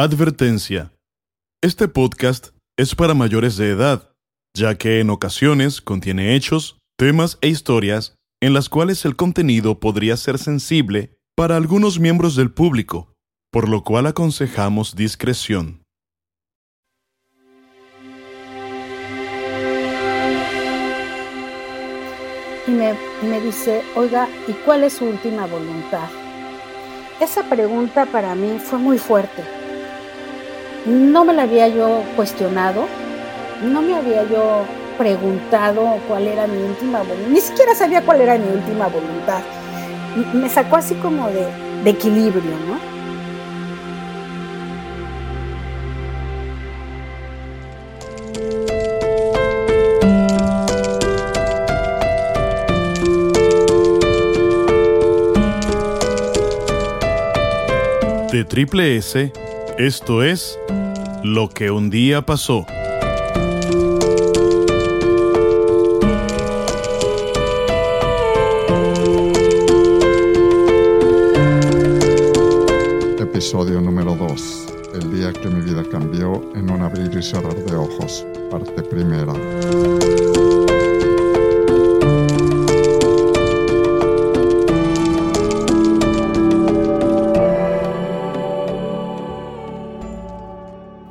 Advertencia. Este podcast es para mayores de edad, ya que en ocasiones contiene hechos, temas e historias en las cuales el contenido podría ser sensible para algunos miembros del público, por lo cual aconsejamos discreción. Y me, me dice, oiga, ¿y cuál es su última voluntad? Esa pregunta para mí fue muy fuerte no me la había yo cuestionado, no me había yo preguntado cuál era mi última voluntad, ni siquiera sabía cuál era mi última voluntad. Me sacó así como de, de equilibrio, ¿no? De Triple S, esto es Lo que un día pasó. Episodio número 2. El día que mi vida cambió en un abrir y cerrar de ojos. Parte primera.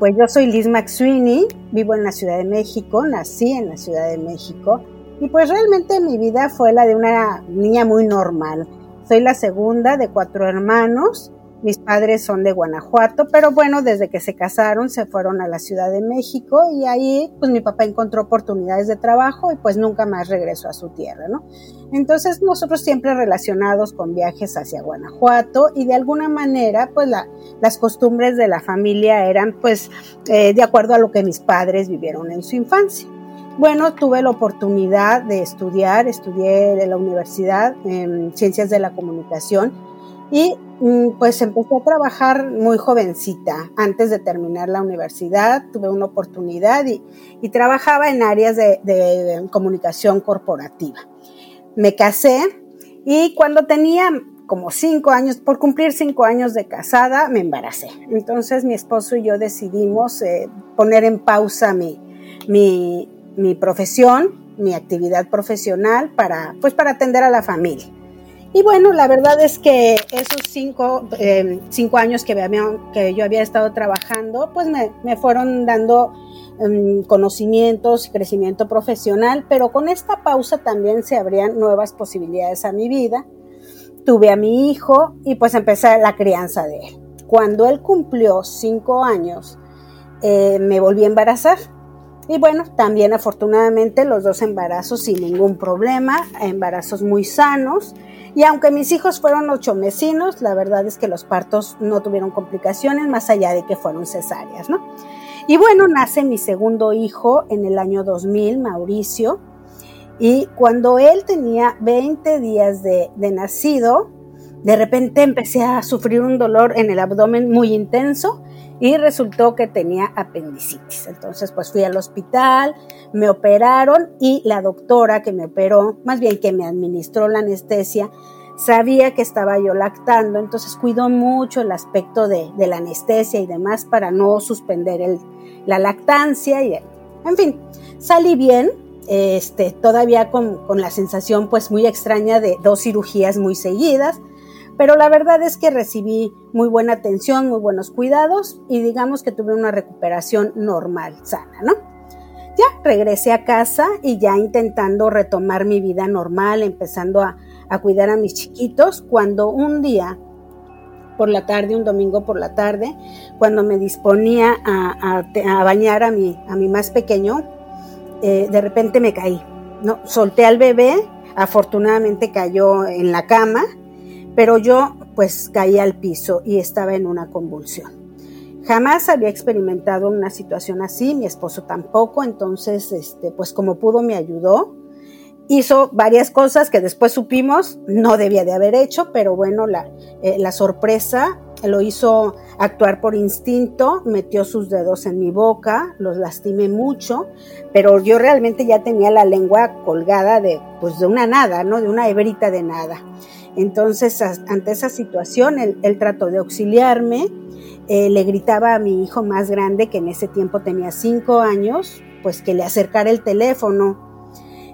Pues yo soy Liz McSweeney, vivo en la Ciudad de México, nací en la Ciudad de México y pues realmente mi vida fue la de una niña muy normal. Soy la segunda de cuatro hermanos mis padres son de Guanajuato, pero bueno, desde que se casaron se fueron a la Ciudad de México y ahí pues mi papá encontró oportunidades de trabajo y pues nunca más regresó a su tierra, ¿no? Entonces nosotros siempre relacionados con viajes hacia Guanajuato y de alguna manera pues las costumbres de la familia eran pues eh, de acuerdo a lo que mis padres vivieron en su infancia. Bueno, tuve la oportunidad de estudiar, estudié en la universidad en Ciencias de la Comunicación y mm, pues empecé a trabajar muy jovencita. Antes de terminar la universidad tuve una oportunidad y, trabajaba en áreas de, comunicación corporativa. Me casé y cuando tenía como cinco años, por cumplir cinco años de casada, me embaracé. Entonces mi esposo y yo decidimos eh, poner en pausa mi, mi, mi profesión, mi actividad profesional para, pues para atender a la familia. Y bueno, la verdad es que esos cinco, eh, cinco años que, que, yo había estado trabajando, pues me, me fueron dando um, conocimientos y crecimiento profesional, pero con esta pausa también se abrían nuevas posibilidades a mi vida. Tuve a mi hijo y pues empecé la crianza de él. Cuando él cumplió cinco años, eh, me volví a embarazar. Y bueno, también afortunadamente los dos embarazos sin ningún problema, embarazos muy sanos. Y aunque mis hijos fueron ocho mesinos, la verdad es que los partos no tuvieron complicaciones más allá de que fueron cesáreas, ¿no? Y bueno, nace mi segundo hijo en el año 2000, Mauricio, y cuando él tenía 20 días de, de nacido, de repente empecé a sufrir un dolor en el abdomen muy intenso y resultó que tenía apendicitis. Entonces, pues fui al hospital, me operaron y la doctora que me operó, más bien que me administró la anestesia, sabía que estaba yo lactando, entonces cuidó mucho el aspecto de, la anestesia y demás para no suspender la lactancia y en fin, salí bien, este, todavía con, con la sensación pues muy extraña de dos cirugías muy seguidas, pero la verdad es que recibí muy buena atención, muy buenos cuidados y digamos que tuve una recuperación normal, sana, ¿no? Ya regresé a casa y ya intentando retomar mi vida normal, empezando a, cuidar a mis chiquitos, cuando un día por la tarde, un domingo por la tarde, cuando me disponía a, bañar a mi, a mi más pequeño, eh, de repente me caí. No, solté al bebé, afortunadamente cayó en la cama, pero yo pues caí al piso y estaba en una convulsión. Jamás había experimentado una situación así, mi esposo tampoco, entonces, este, pues como pudo me ayudó. Hizo varias cosas que después supimos no debía de haber hecho, pero bueno, la, eh, la sorpresa lo hizo actuar por instinto, metió sus dedos en mi boca, los lastimé mucho, pero yo realmente ya tenía la lengua colgada de, pues de una nada, ¿no? De una hebrita de nada. Entonces, ante esa situación, él, trató de auxiliarme eh, le gritaba a mi hijo más grande, que en ese tiempo tenía cinco años, pues que le acercara el teléfono.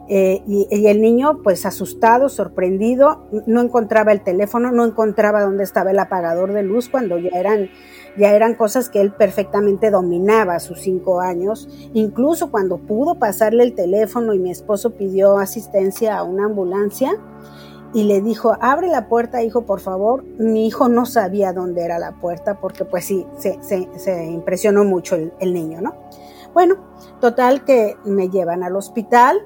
Eh, y, y, el niño, pues asustado, sorprendido, no encontraba el teléfono, no encontraba dónde estaba el apagador de luz cuando ya eran, ya eran cosas que él perfectamente dominaba a sus cinco años. Incluso cuando pudo pasarle el teléfono y mi esposo pidió asistencia a una ambulancia, y le dijo, abre la puerta, hijo, por favor. Mi hijo no sabía dónde era la puerta porque pues sí, se, se, se impresionó mucho el, niño, ¿no? Bueno, total que me llevan al hospital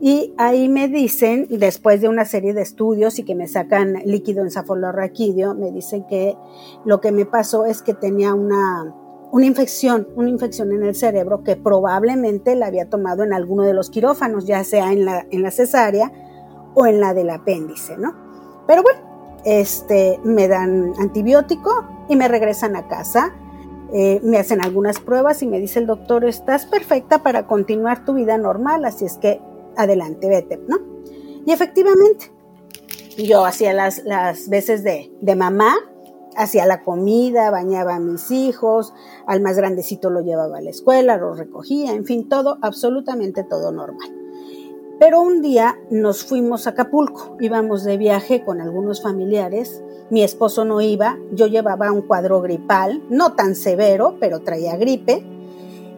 y ahí me dicen, después de una serie de estudios y que me sacan líquido encefalorraquídeo, me dicen que lo que me pasó es que tenía una, una infección, una infección en el cerebro que probablemente la había tomado en alguno de los quirófanos, ya sea en la, en la cesárea, o en la del apéndice, ¿no? Pero bueno, este, me dan antibiótico y me regresan a casa. Eh, me hacen algunas pruebas y me dice el doctor, estás perfecta para continuar tu vida normal, así es que adelante, vete, ¿no? Y efectivamente, yo hacía las, las veces de, de mamá, hacía la comida, bañaba a mis hijos, al más grandecito lo llevaba a la escuela, lo recogía, en fin, todo, absolutamente todo normal. Pero un día nos fuimos a Acapulco, íbamos de viaje con algunos familiares, mi esposo no iba, yo llevaba un cuadro gripal, no tan severo, pero traía gripe,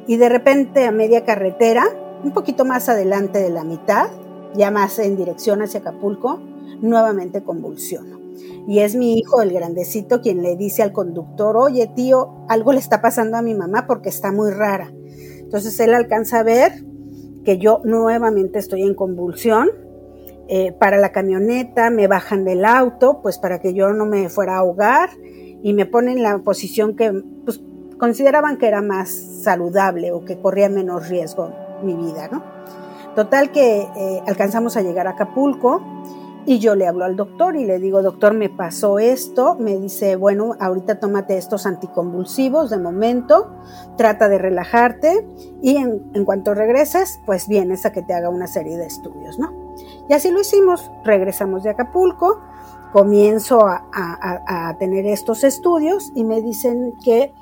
y de repente a media carretera, un poquito más adelante de la mitad, ya más en dirección hacia Acapulco, nuevamente convulsiono. Y es mi hijo, el grandecito, quien le dice al conductor, oye tío, algo le está pasando a mi mamá porque está muy rara. Entonces él alcanza a ver que yo nuevamente estoy en convulsión. Eh, para la camioneta, me bajan del auto, pues para que yo no me fuera a ahogar y me ponen en la posición que pues, consideraban que era más saludable o que corría menos riesgo mi vida, ¿no? Total que eh, alcanzamos a llegar a Acapulco y yo le hablo al doctor y le digo, doctor, me pasó esto. Me dice, bueno, ahorita tómate estos anticonvulsivos de momento, trata de relajarte y en, en, cuanto regreses, pues vienes a que te haga una serie de estudios, ¿no? Y así lo hicimos. Regresamos de Acapulco, comienzo a, a, tener estos estudios y me dicen que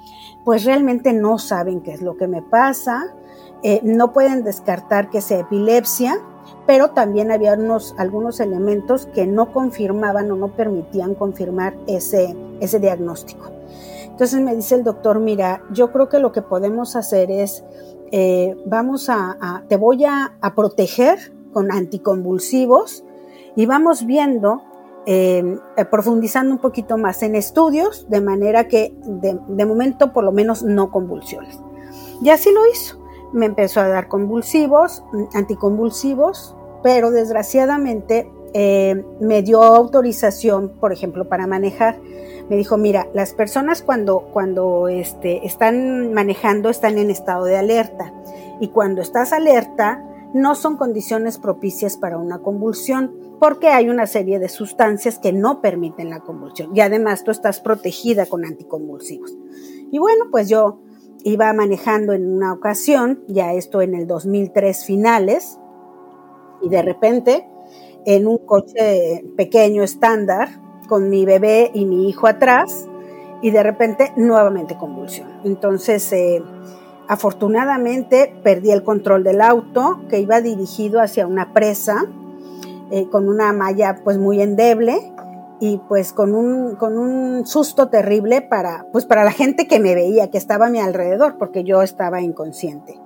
pues realmente no saben qué es lo que me pasa, eh, no pueden descartar que sea epilepsia, pero también había unos, algunos elementos que no confirmaban o no permitían confirmar ese, ese diagnóstico. Entonces me dice el doctor, mira, yo creo que lo que podemos hacer es, eh, vamos a, te voy a, proteger con anticonvulsivos y vamos viendo, eh, profundizando un poquito más en estudios, de manera que de, de momento por lo menos no convulsiones. Y así lo hizo me empezó a dar convulsivos, anticonvulsivos, pero desgraciadamente eh, me dio autorización, por ejemplo, para manejar. Me dijo, mira, las personas cuando, cuando este, están manejando están en estado de alerta y cuando estás alerta no son condiciones propicias para una convulsión porque hay una serie de sustancias que no permiten la convulsión y además tú estás protegida con anticonvulsivos. Y bueno, pues yo iba manejando en una ocasión, ya esto en el 2003 finales, y de repente en un coche pequeño estándar con mi bebé y mi hijo atrás, y de repente nuevamente convulsión. Entonces, eh, afortunadamente perdí el control del auto que iba dirigido hacia una presa eh, con una malla pues muy endeble y pues con un, con un susto terrible para, pues para la gente que me veía, que estaba a mi alrededor, porque yo estaba inconsciente.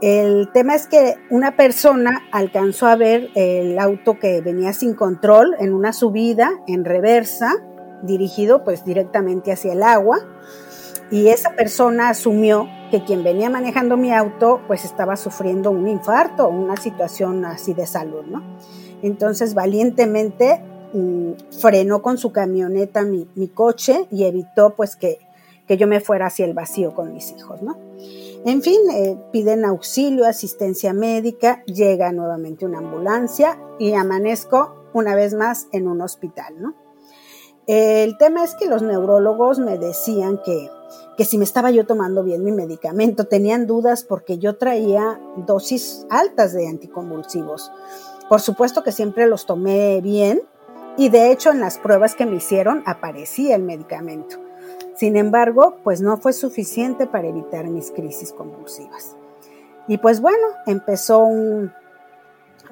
El tema es que una persona alcanzó a ver el auto que venía sin control en una subida en reversa, dirigido pues directamente hacia el agua, y esa persona asumió que quien venía manejando mi auto pues estaba sufriendo un infarto o una situación así de salud, ¿no? Entonces valientemente frenó con su camioneta mi, coche y evitó pues que, que, yo me fuera hacia el vacío con mis hijos, ¿no? En fin, eh, piden auxilio, asistencia médica, llega nuevamente una ambulancia y amanezco una vez más en un hospital, ¿no? El tema es que los neurólogos me decían que, que si me estaba yo tomando bien mi medicamento, tenían dudas porque yo traía dosis altas de anticonvulsivos. Por supuesto que siempre los tomé bien, y de hecho en las pruebas que me hicieron aparecía el medicamento. Sin embargo, pues no fue suficiente para evitar mis crisis convulsivas. Y pues bueno, empezó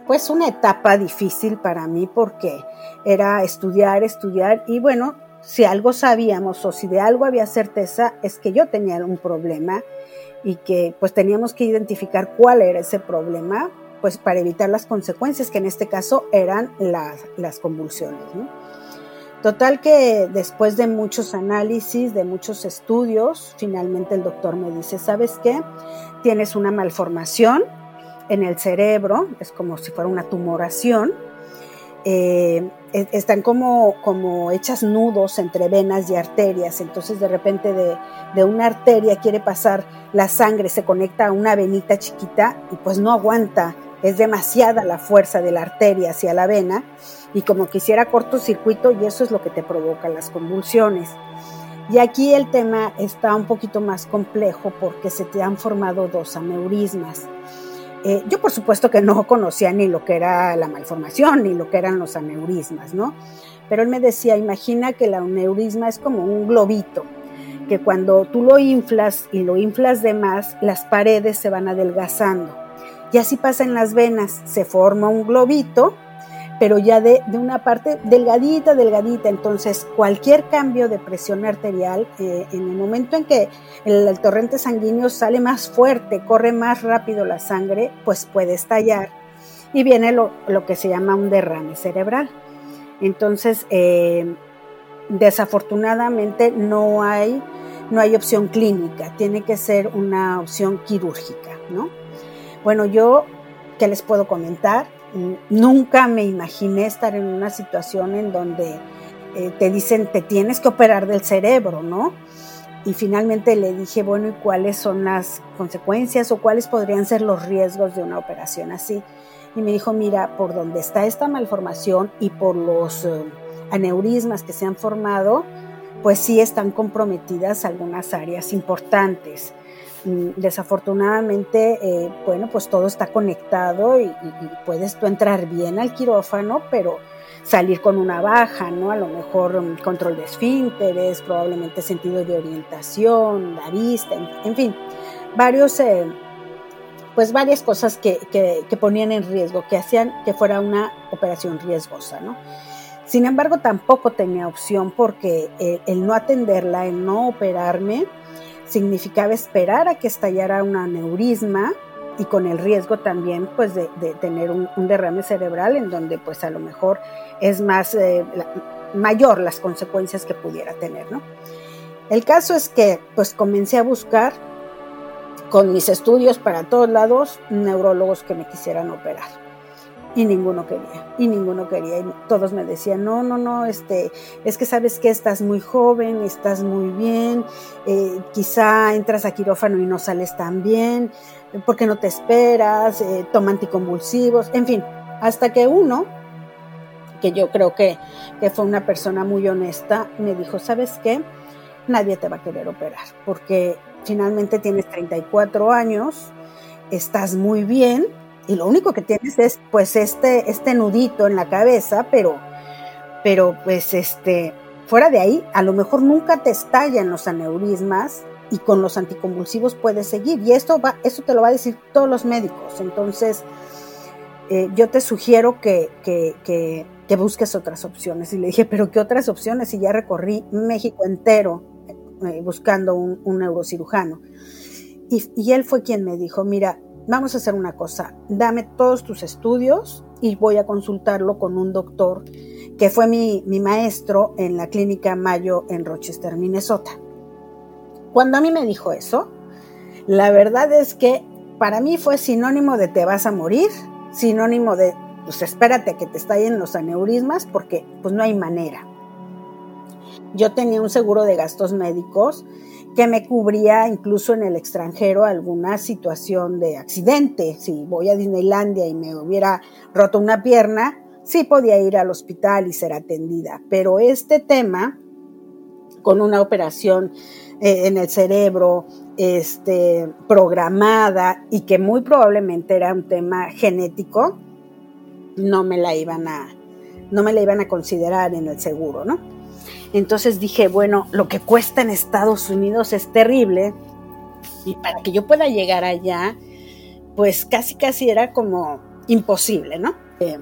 pues una etapa difícil para mí porque era estudiar, estudiar y bueno, si algo sabíamos o si de algo había certeza es que yo tenía un problema y que pues teníamos que identificar cuál era ese problema pues para evitar las consecuencias que en este caso eran las, las convulsiones. Total que después de muchos análisis, de muchos estudios, finalmente el doctor me dice, ¿sabes qué? Tienes una malformación en el cerebro, es como si fuera una tumoración, eh, están como, como hechas nudos entre venas y arterias, entonces de repente de, de, una arteria quiere pasar la sangre, se conecta a una venita chiquita y pues no aguanta, es demasiada la fuerza de la arteria hacia la vena y como quisiera cortocircuito y eso es lo que te provoca las convulsiones. Y aquí el tema está un poquito más complejo porque se te han formado dos aneurismas. Eh, yo por supuesto que no conocía ni lo que era la malformación ni lo que eran los aneurismas, ¿no? Pero él me decía, imagina que el aneurisma es como un globito, que cuando tú lo inflas y lo inflas de más, las paredes se van adelgazando. Y así pasa en las venas, se forma un globito pero ya de, una parte delgadita, delgadita. Entonces, cualquier cambio de presión arterial, eh, en el momento en que el, torrente sanguíneo sale más fuerte, corre más rápido la sangre, pues puede estallar y viene lo, que se llama un derrame cerebral. Entonces, eh, desafortunadamente no hay, no hay opción clínica, tiene que ser una opción quirúrgica, ¿no? Bueno, yo, ¿qué les puedo comentar? nunca me imaginé estar en una situación en donde eh, te dicen te tienes que operar del cerebro, ¿no? Y finalmente le dije, bueno, ¿y cuáles son las consecuencias o cuáles podrían ser los riesgos de una operación así? Y me dijo, mira, por donde está esta malformación y por los eh, aneurismas que se han formado, pues sí están comprometidas algunas áreas importantes. Desafortunadamente, eh, bueno, pues todo está conectado y, puedes tú entrar bien al quirófano, pero salir con una baja, ¿no? A lo mejor mm, control de esfínteres, probablemente sentido de orientación, la vista, en, fin, varios, eh, pues varias cosas que, que, ponían en riesgo, que hacían que fuera una operación riesgosa, ¿no? Sin embargo, tampoco tenía opción porque eh, el no atenderla, el no operarme, significaba esperar a que estallara un aneurisma y con el riesgo también pues de, tener un, derrame cerebral en donde pues a lo mejor es más eh, mayor las consecuencias que pudiera tener, ¿no? El caso es que pues comencé a buscar con mis estudios para todos lados neurólogos que me quisieran operar y ninguno quería, y ninguno quería, y todos me decían, no, no, no, este, es que sabes que estás muy joven, estás muy bien, eh, quizá entras a quirófano y no sales tan bien, ¿por qué no te esperas? Eh, toma anticonvulsivos, en fin, hasta que uno, que yo creo que, que fue una persona muy honesta, me dijo, ¿sabes qué? Nadie te va a querer operar, porque finalmente tienes 34 años, estás muy bien, y lo único que tienes es pues este, este nudito en la cabeza, pero, pero pues este, fuera de ahí, a lo mejor nunca te estallan los aneurismas y con los anticonvulsivos puedes seguir. Y esto, va, esto te lo va a decir todos los médicos. Entonces, eh, yo te sugiero que, que, que, busques otras opciones. Y le dije, pero ¿qué otras opciones? Y ya recorrí México entero eh, buscando un, un neurocirujano. Y, y, él fue quien me dijo, mira, vamos a hacer una cosa, dame todos tus estudios y voy a consultarlo con un doctor que fue mi, maestro en la clínica Mayo en Rochester, Minnesota. Cuando a mí me dijo eso, la verdad es que para mí fue sinónimo de te vas a morir, sinónimo de pues espérate que te estallen los aneurismas porque pues no hay manera. Yo tenía un seguro de gastos médicos que me cubría incluso en el extranjero alguna situación de accidente. Si voy a Disneylandia y me hubiera roto una pierna, sí podía ir al hospital y ser atendida. Pero este tema, con una operación eh, en el cerebro, este, programada y que muy probablemente era un tema genético, no me la iban a, no me la iban a considerar en el seguro, ¿no? Entonces dije, bueno, lo que cuesta en Estados Unidos es terrible y para que yo pueda llegar allá, pues casi casi era como imposible, ¿no? Eh,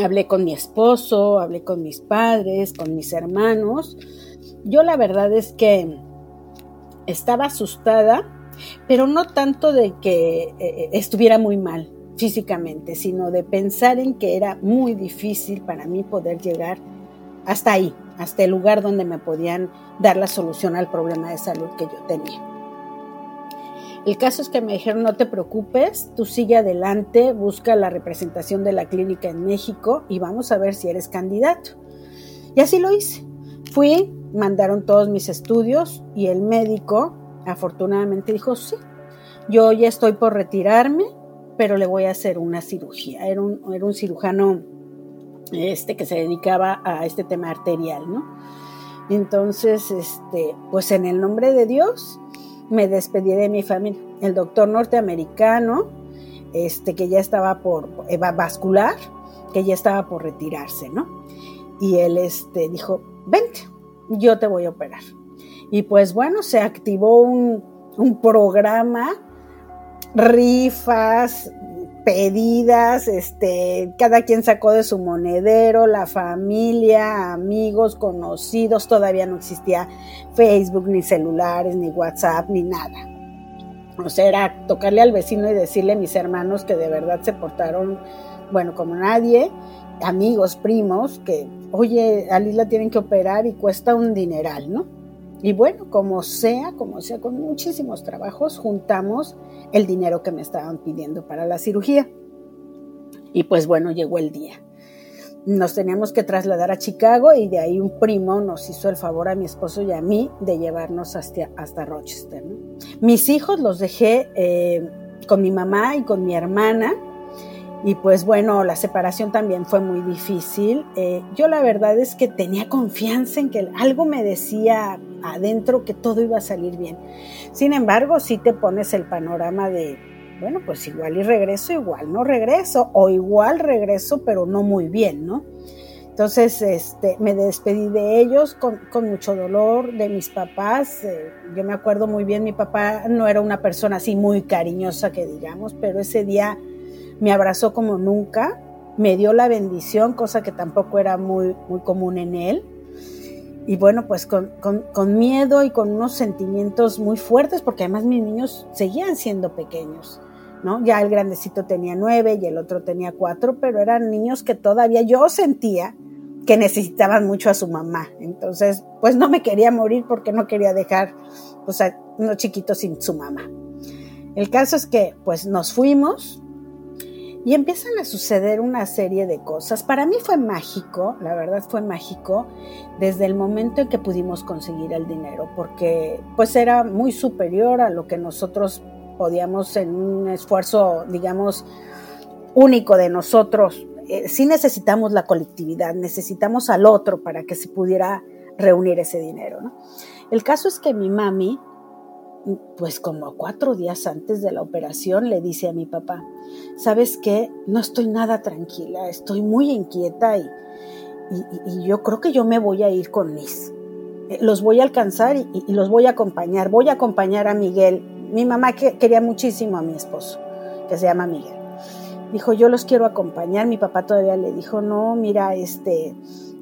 hablé con mi esposo, hablé con mis padres, con mis hermanos. Yo la verdad es que estaba asustada, pero no tanto de que eh, estuviera muy mal físicamente, sino de pensar en que era muy difícil para mí poder llegar hasta ahí, hasta el lugar donde me podían dar la solución al problema de salud que yo tenía. El caso es que me dijeron, no te preocupes, tú sigue adelante, busca la representación de la clínica en México y vamos a ver si eres candidato. Y así lo hice. Fui, mandaron todos mis estudios y el médico afortunadamente dijo, sí, yo ya estoy por retirarme, pero le voy a hacer una cirugía. Era un, era un cirujano este, que se dedicaba a este tema arterial, ¿no? Entonces, este, pues en el nombre de Dios, me despedí de mi familia. El doctor norteamericano, este, que ya estaba por vascular, que ya estaba por retirarse, ¿no? Y él este, dijo, vente, yo te voy a operar. Y pues bueno, se activó un, un programa, rifas, pedidas, este, cada quien sacó de su monedero, la familia, amigos, conocidos, todavía no existía Facebook, ni celulares, ni WhatsApp, ni nada. O sea, era tocarle al vecino y decirle a mis hermanos que de verdad se portaron, bueno, como nadie, amigos, primos, que, oye, a Liz la tienen que operar y cuesta un dineral, ¿no? Y bueno, como sea, como sea, con muchísimos trabajos, juntamos el dinero que me estaban pidiendo para la cirugía. Y pues bueno, llegó el día. Nos teníamos que trasladar a Chicago y de ahí un primo nos hizo el favor a mi esposo y a mí de llevarnos hasta, hasta Rochester. Mis hijos los dejé eh, con mi mamá y con mi hermana y pues bueno, la separación también fue muy difícil. Eh, yo la verdad es que tenía confianza en que algo me decía adentro que todo iba a salir bien. Sin embargo, si te pones el panorama de, bueno, pues igual y regreso, igual no regreso, o igual regreso, pero no muy bien, ¿no? Entonces, este, me despedí de ellos con, mucho dolor, de mis papás. Eh, yo me acuerdo muy bien, mi papá no era una persona así muy cariñosa que digamos, pero ese día me abrazó como nunca, me dio la bendición, cosa que tampoco era muy, muy común en él. Y bueno, pues con, miedo y con unos sentimientos muy fuertes, porque además mis niños seguían siendo pequeños, ¿no? Ya el grandecito tenía nueve y el otro tenía cuatro, pero eran niños que todavía yo sentía que necesitaban mucho a su mamá. Entonces, pues no me quería morir porque no quería dejar pues, a unos chiquitos sin su mamá. El caso es que pues nos fuimos, y empiezan a suceder una serie de cosas. Para mí fue mágico, la verdad fue mágico, desde el momento en que pudimos conseguir el dinero, porque pues era muy superior a lo que nosotros podíamos en un esfuerzo, digamos, único de nosotros. Eh, sí necesitamos la colectividad, necesitamos al otro para que se pudiera reunir ese dinero. El caso es que mi mami pues como cuatro días antes de la operación le dice a mi papá, ¿sabes qué? No estoy nada tranquila, estoy muy inquieta y, yo creo que yo me voy a ir con Liz. Eh, los voy a alcanzar y, los voy a acompañar. Voy a acompañar a Miguel. Mi mamá quería muchísimo a mi esposo, que se llama Miguel. Dijo, yo los quiero acompañar. Mi papá todavía le dijo, no, mira, este,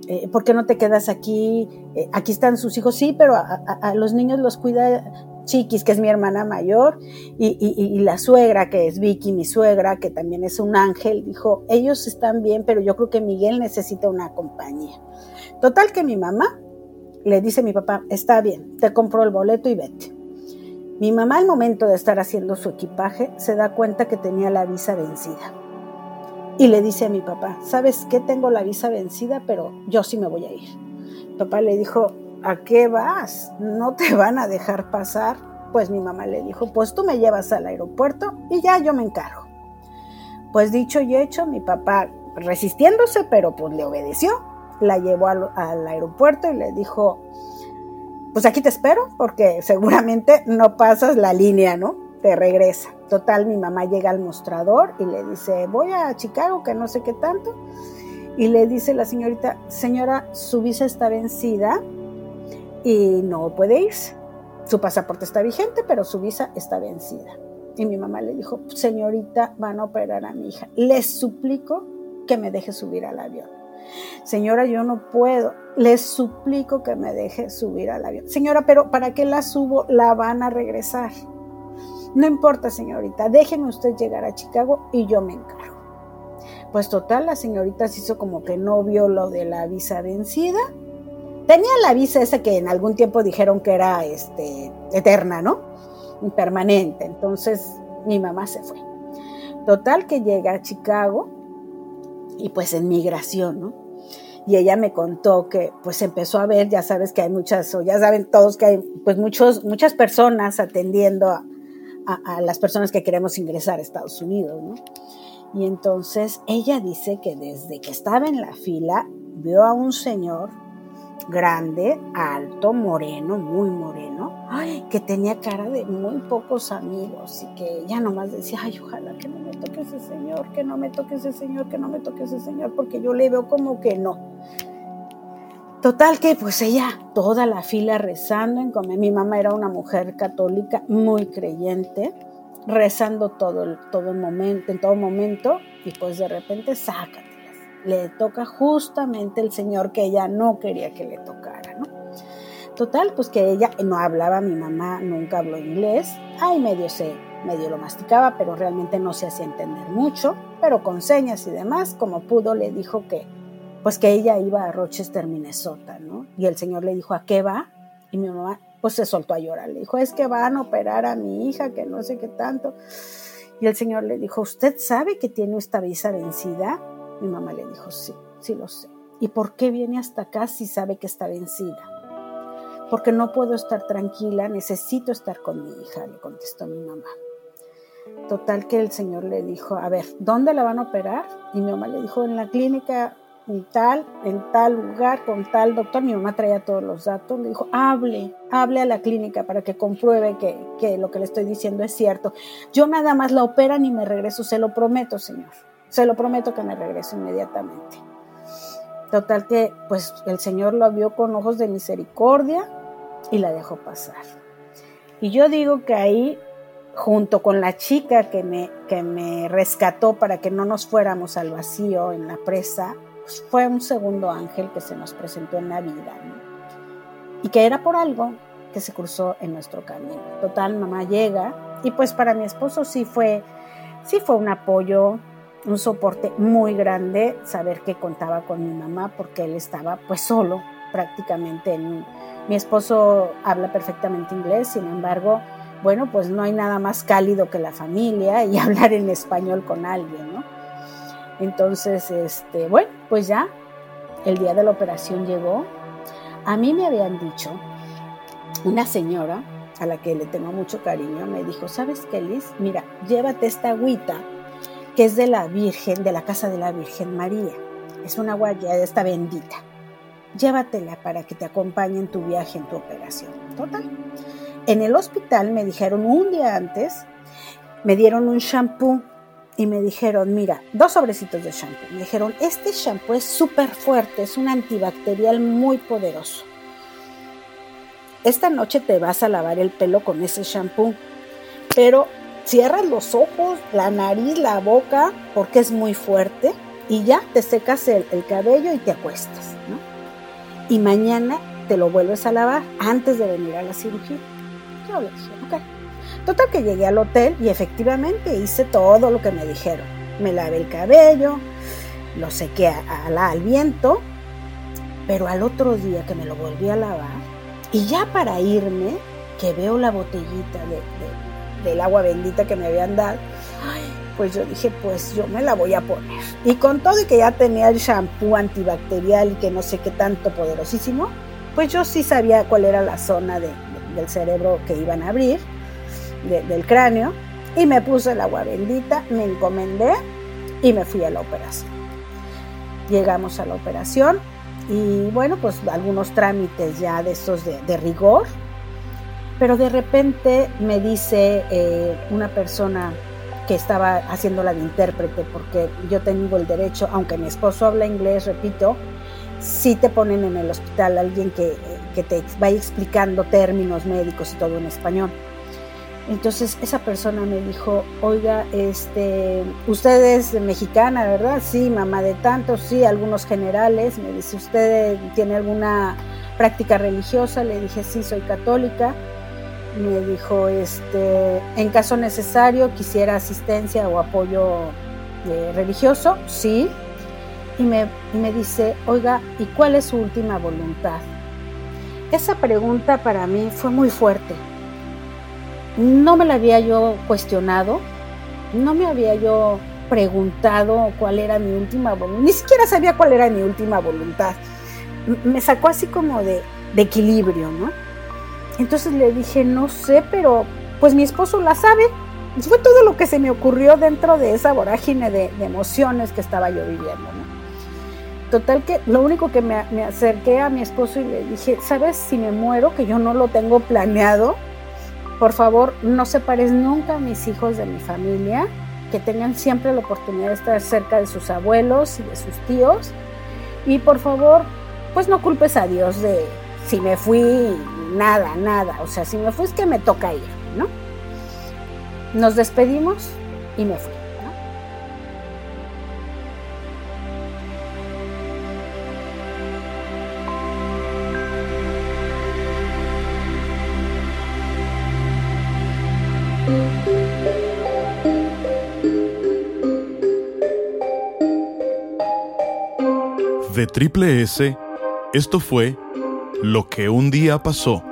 eh, ¿por qué no te quedas aquí? Eh, aquí están sus hijos, sí, pero a, los niños los cuida Chiquis, que es mi hermana mayor, y, la suegra, que es Vicky, mi suegra, que también es un ángel, dijo, ellos están bien, pero yo creo que Miguel necesita una compañía. Total que mi mamá le dice a mi papá, está bien, te compro el boleto y vete. Mi mamá al momento de estar haciendo su equipaje se da cuenta que tenía la visa vencida. Y le dice a mi papá, ¿sabes qué? Tengo la visa vencida, pero yo sí me voy a ir. papá le dijo, ¿a qué vas? ¿No te van a dejar pasar? Pues mi mamá le dijo, pues tú me llevas al aeropuerto y ya yo me encargo. Pues dicho y hecho, mi papá resistiéndose, pero pues le obedeció. La llevó al, aeropuerto y le dijo, pues aquí te espero porque seguramente no pasas la línea, ¿no? Te regresa. Total, mi mamá llega al mostrador y le dice, voy a Chicago, que no sé qué tanto. y le dice la señorita, señora, su visa está vencida y no puede irse. Su pasaporte está vigente, pero su visa está vencida. Y mi mamá le dijo, señorita, van a operar a mi hija. Les suplico que me deje subir al avión. Señora, yo no puedo. Les suplico que me deje subir al avión. Señora, pero ¿para qué la subo? La van a regresar. No importa, señorita, déjeme usted llegar a Chicago y yo me encargo. Pues total, la señorita se hizo como que no vio lo de la visa vencida. Tenía la visa esa que en algún tiempo dijeron que era este, eterna, ¿no? Permanente. Entonces mi mamá se fue. Total que llega a Chicago y pues en migración, ¿no? Y ella me contó que pues empezó a ver, ya sabes que hay muchas, o ya saben todos que hay pues muchos, muchas personas atendiendo a, a, las personas que queremos ingresar a Estados Unidos, ¿no? Y entonces ella dice que desde que estaba en la fila vio a un señor grande, alto, moreno, muy moreno, que tenía cara de muy pocos amigos y que ella nomás decía, ay, ojalá que no me toque ese señor, que no me toque ese señor, que no me toque ese señor, porque yo le veo como que no. Total que pues ella, toda la fila rezando, en mi mamá era una mujer católica muy creyente, rezando todo, todo momento, en todo momento, y pues de repente sácatelas. Le toca justamente el Señor que ella no quería que le tocara, ¿no? Total, pues que ella no hablaba, mi mamá nunca habló inglés, ay, medio se, medio lo masticaba, pero realmente no se hacía entender mucho, pero con señas y demás, como pudo, le dijo que pues que ella iba a Rochester, Minnesota, ¿no? Y el señor le dijo, ¿a qué va? Y mi mamá pues se soltó a llorar, le dijo, es que van a operar a mi hija, que no sé qué tanto. Y el señor le dijo, ¿usted sabe que tiene esta visa vencida? Mi mamá le dijo, sí, sí lo sé. ¿Y por qué viene hasta acá si sabe que está vencida? Porque no puedo estar tranquila, necesito estar con mi hija, le contestó mi mamá. Total que el señor le dijo, a ver, ¿dónde la van a operar? Y mi mamá le dijo, en la clínica en tal, en tal lugar, con tal doctor. Mi mamá traía todos los datos. Le dijo, hable, hable a la clínica para que compruebe que, que lo que le estoy diciendo es cierto. Yo nada más la operan y me regreso, se lo prometo, señor. Se lo prometo que me regreso inmediatamente. Total que, pues, el Señor lo vio con ojos de misericordia y la dejó pasar. Y yo digo que ahí, junto con la chica que me, que me rescató para que no nos fuéramos al vacío en la presa, fue un segundo ángel que se nos presentó en la vida y que era por algo que se cruzó en nuestro camino. Total, mamá llega y pues para mi esposo sí fue, sí fue un apoyo, un soporte muy grande saber que contaba con mi mamá porque él estaba pues solo prácticamente en mi esposo habla perfectamente inglés, sin embargo, bueno, pues no hay nada más cálido que la familia y hablar en español con alguien, ¿no? Entonces, este, bueno, pues ya el día de la operación llegó. A mí me habían dicho, una señora a la que le tengo mucho cariño, me dijo, ¿sabes qué, Liz? Mira, llévate esta agüita que es de la Virgen, de la casa de la Virgen María. Es una agua ya está bendita. Llévatela para que te acompañe en tu viaje, en tu operación. Total. En el hospital me dijeron un día antes, me dieron un shampoo y me dijeron, mira, dos sobrecitos de shampoo. Me dijeron, este shampoo es súper fuerte, es un antibacterial muy poderoso. Esta noche te vas a lavar el pelo con ese shampoo, pero cierras los ojos, la nariz, la boca, porque es muy fuerte, y ya te secas el, cabello y te acuestas, ¿no? Y mañana te lo vuelves a lavar antes de venir a la cirugía. Yo le dije, ok. Total que llegué al hotel y efectivamente hice todo lo que me dijeron. Me lavé el cabello, lo sequé al viento, pero al otro día que me lo volví a lavar, y ya para irme, que veo la botellita del agua bendita que me habían dado, pues yo dije, pues yo me la voy a poner. Y con todo y que ya tenía el shampoo antibacterial y que no sé qué tanto poderosísimo, pues yo sí sabía cuál era la zona del cerebro que iban a abrir del cráneo y me puse el agua bendita, me encomendé y me fui a la operación. Llegamos a la operación y bueno, pues algunos trámites ya de esos de, rigor, pero de repente me dice eh, una persona que estaba haciéndola de intérprete, porque yo tengo el derecho, aunque mi esposo habla inglés, repito, sí te ponen en el hospital alguien que, que te vaya explicando términos médicos y todo en español. Entonces esa persona me dijo, oiga, este, usted es mexicana, ¿verdad? Sí, mamá de tantos, sí, algunos generales. Me dice, ¿usted tiene alguna práctica religiosa? Le dije, sí, soy católica. Me dijo, este, en caso necesario, quisiera asistencia o apoyo eh, religioso, sí. Y me, me dice, oiga, ¿y cuál es su última voluntad? Esa pregunta para mí fue muy fuerte no me la había yo cuestionado, no me había yo preguntado cuál era mi última voluntad, ni siquiera sabía cuál era mi última voluntad. Me sacó así como de, equilibrio, ¿no? Entonces le dije, no sé, pero pues mi esposo la sabe. fue todo lo que se me ocurrió dentro de esa vorágine de, emociones que estaba yo viviendo, ¿no? Total que lo único que me, me acerqué a mi esposo y le dije, ¿sabes si me muero, que yo no lo tengo planeado? Por favor, no separes nunca a mis hijos de mi familia, que tengan siempre la oportunidad de estar cerca de sus abuelos y de sus tíos. Y por favor, pues no culpes a Dios de si me fui, nada, nada. O sea, si me fui que me toca ir, ¿no? Nos despedimos y me fui. De Triple S, esto fue Lo que un día pasó.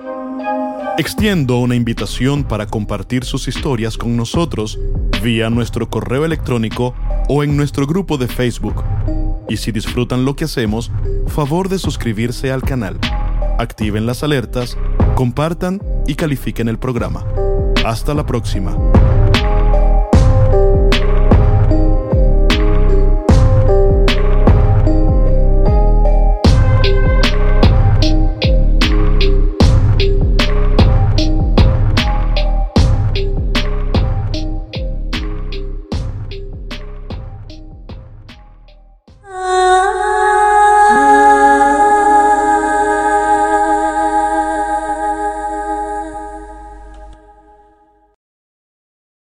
Extiendo una invitación para compartir sus historias con nosotros vía nuestro correo electrónico o en nuestro grupo de Facebook. Y si disfrutan lo que hacemos, favor de suscribirse al canal, activen las alertas, compartan y califiquen el programa. Hasta la próxima.